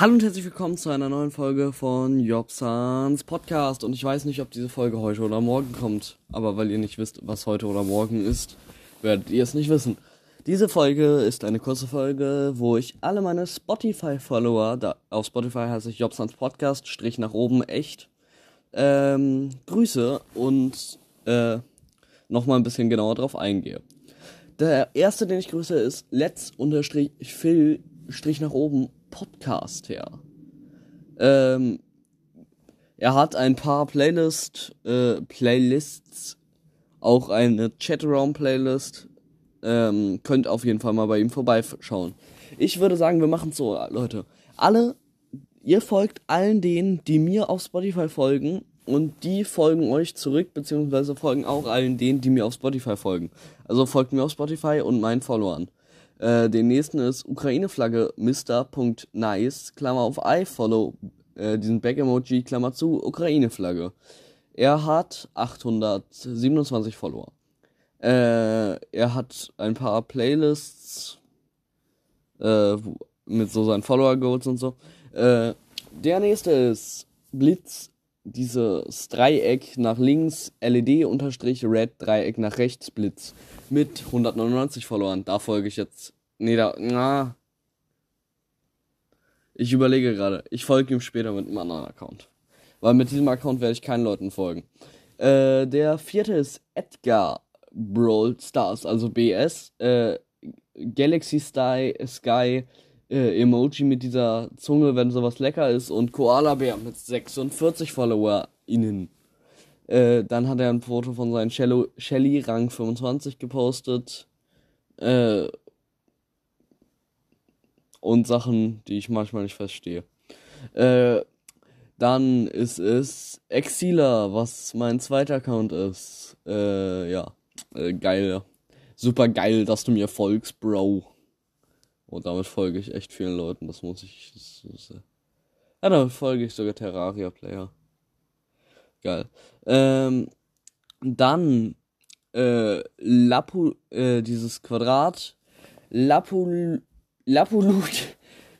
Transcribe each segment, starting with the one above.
Hallo und herzlich willkommen zu einer neuen Folge von Jobsans Podcast. Und ich weiß nicht, ob diese Folge heute oder morgen kommt. Aber weil ihr nicht wisst, was heute oder morgen ist, werdet ihr es nicht wissen. Diese Folge ist eine kurze Folge, wo ich alle meine Spotify-Follower, auf Spotify heiße ich Jobsans Podcast, Strich nach oben, echt, ähm, grüße und äh, nochmal ein bisschen genauer drauf eingehe. Der erste, den ich grüße, ist let's unterstrich Phil Strich nach oben Podcast her. Ähm, er hat ein paar Playlist, äh, Playlists, auch eine Chatraum-Playlist. Ähm, könnt auf jeden Fall mal bei ihm vorbeischauen. Ich würde sagen, wir machen so, Leute. Alle, ihr folgt allen denen, die mir auf Spotify folgen und die folgen euch zurück, beziehungsweise folgen auch allen denen, die mir auf Spotify folgen. Also folgt mir auf Spotify und meinen Followern. Äh, den nächsten ist Ukraine-Flagge Mr.Nice, Klammer auf I, follow äh, diesen Back-Emoji, Klammer zu, Ukraine-Flagge. Er hat 827 Follower. Äh, er hat ein paar Playlists äh, mit so seinen Follower-Goals und so. Äh, der nächste ist Blitz dieses Dreieck nach links, LED unterstrich Red, Dreieck nach rechts, Blitz. Mit 199 Followern. Da folge ich jetzt. Nee, da. Na. Ich überlege gerade. Ich folge ihm später mit einem anderen Account. Weil mit diesem Account werde ich keinen Leuten folgen. Äh, der vierte ist Edgar Brawl Stars, also BS. Äh, Galaxy Sky, Sky äh, Emoji mit dieser Zunge, wenn sowas lecker ist und Koala Bär mit 46 FollowerInnen. Äh, dann hat er ein Foto von seinem Shelly Rang 25 gepostet. Äh, und Sachen, die ich manchmal nicht verstehe. Äh, dann ist es Exila, was mein zweiter Account ist. Äh, ja, äh, geil. Super geil, dass du mir folgst, Bro. Und damit folge ich echt vielen Leuten. Das muss ich. Das, das, ja, damit folge ich sogar Terraria-Player. Geil. Ähm, dann äh, Lapu, äh, dieses Quadrat. Lapu, Lapulut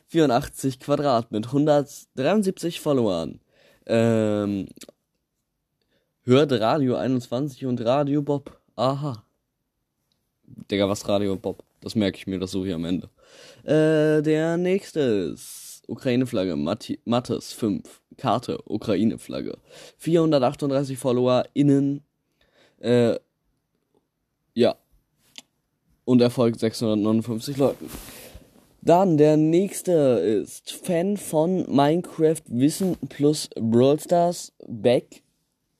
84 Quadrat mit 173 Followern. Ähm, hört Radio 21 und Radio Bob. Aha. Digga, was Radio Bob? Das merke ich mir, das so hier am Ende. Äh, der nächste ist Ukraine-Flagge, Mattes 5, Karte, Ukraine-Flagge. 438 Follower innen. Äh, ja. Und er folgt 659 Leuten. Dann der nächste ist Fan von Minecraft Wissen plus Brawl Stars Back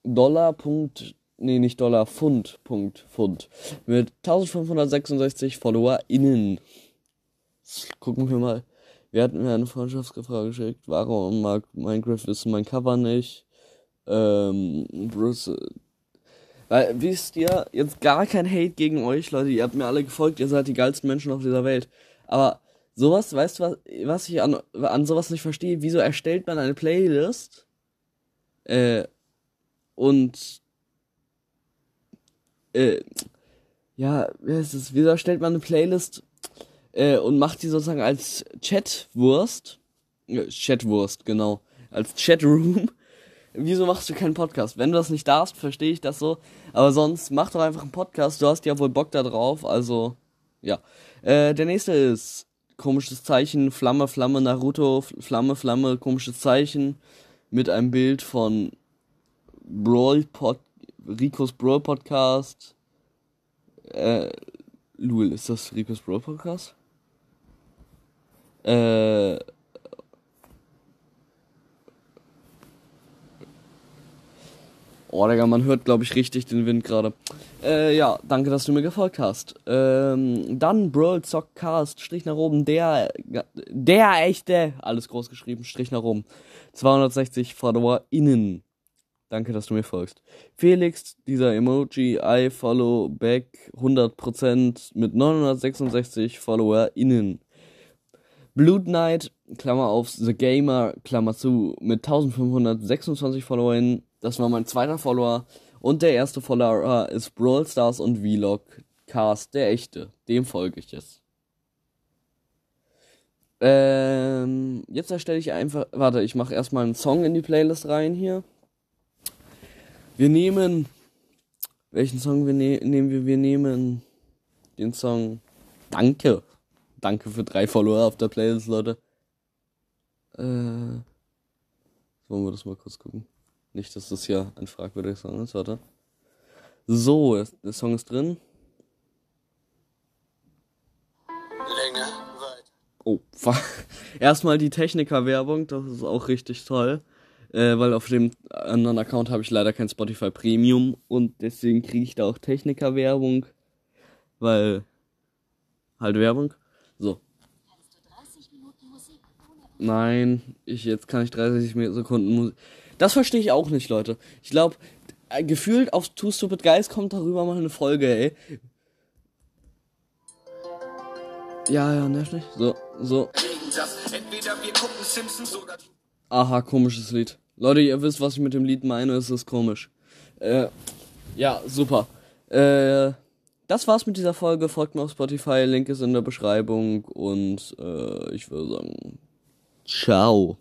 Dollar. Nee, nicht Dollar, Pfund. Punkt, Pfund. Mit 1566 FollowerInnen. Gucken wir mal. Wir hatten mir eine Freundschaftsfrage geschickt. Warum mag Minecraft Wissen mein Cover nicht? Ähm, Bruce. Weil, wisst ihr, jetzt gar kein Hate gegen euch, Leute. Ihr habt mir alle gefolgt. Ihr seid die geilsten Menschen auf dieser Welt. Aber sowas, weißt du, was, was ich an, an sowas nicht verstehe? Wieso erstellt man eine Playlist? Äh, und äh, ja, wie heißt es, wieso stellt man eine Playlist äh, und macht die sozusagen als Chatwurst, Chatwurst, genau, als Chatroom. Wieso machst du keinen Podcast? Wenn du das nicht darfst, verstehe ich das so. Aber sonst mach doch einfach einen Podcast. Du hast ja wohl Bock da drauf. Also, ja. Äh, der nächste ist komisches Zeichen, Flamme, Flamme, Naruto, Flamme, Flamme, komisches Zeichen mit einem Bild von Brawl Pod Ricos Brawl Podcast. Äh, Lul, ist das Ricos Brawl Podcast? Äh. Oh, Digga, man hört, glaube ich, richtig den Wind gerade. Äh, ja, danke, dass du mir gefolgt hast. Ähm, dann Brawl Cast, Strich nach oben, der, der echte, alles groß geschrieben, Strich nach oben. 260 Follower innen. Danke, dass du mir folgst. Felix, dieser Emoji, I follow back 100% mit 966 FollowerInnen. Blood Knight, Klammer auf, The Gamer, Klammer zu, mit 1526 FollowerInnen. Das war mein zweiter Follower. Und der erste Follower ist Brawl Stars und Vlog Cast, der echte. Dem folge ich jetzt. Ähm, jetzt erstelle ich einfach. Warte, ich mache erstmal einen Song in die Playlist rein hier. Wir nehmen. Welchen Song wir ne nehmen wir? Wir nehmen den Song Danke. Danke für drei Follower auf der Playlist, Leute. Äh. Wollen wir das mal kurz gucken? Nicht, dass das hier ein fragwürdiger Song ist, warte. So, der Song ist drin. Länger, weit. Oh, fuck. Erstmal die Techniker-Werbung, das ist auch richtig toll. Äh, weil auf dem anderen Account habe ich leider kein Spotify Premium und deswegen kriege ich da auch Techniker-Werbung. Weil. Halt Werbung. So. Nein, ich jetzt kann ich 30 Sekunden Musik. Das verstehe ich auch nicht, Leute. Ich glaube, äh, gefühlt auf Two Stupid Guys kommt darüber mal eine Folge, ey. Ja, ja, nervt nicht. So, so. Aha, komisches Lied. Leute, ihr wisst, was ich mit dem Lied meine, es ist komisch. Äh, ja, super. Äh, das war's mit dieser Folge. Folgt mir auf Spotify, Link ist in der Beschreibung und äh, ich würde sagen, ciao.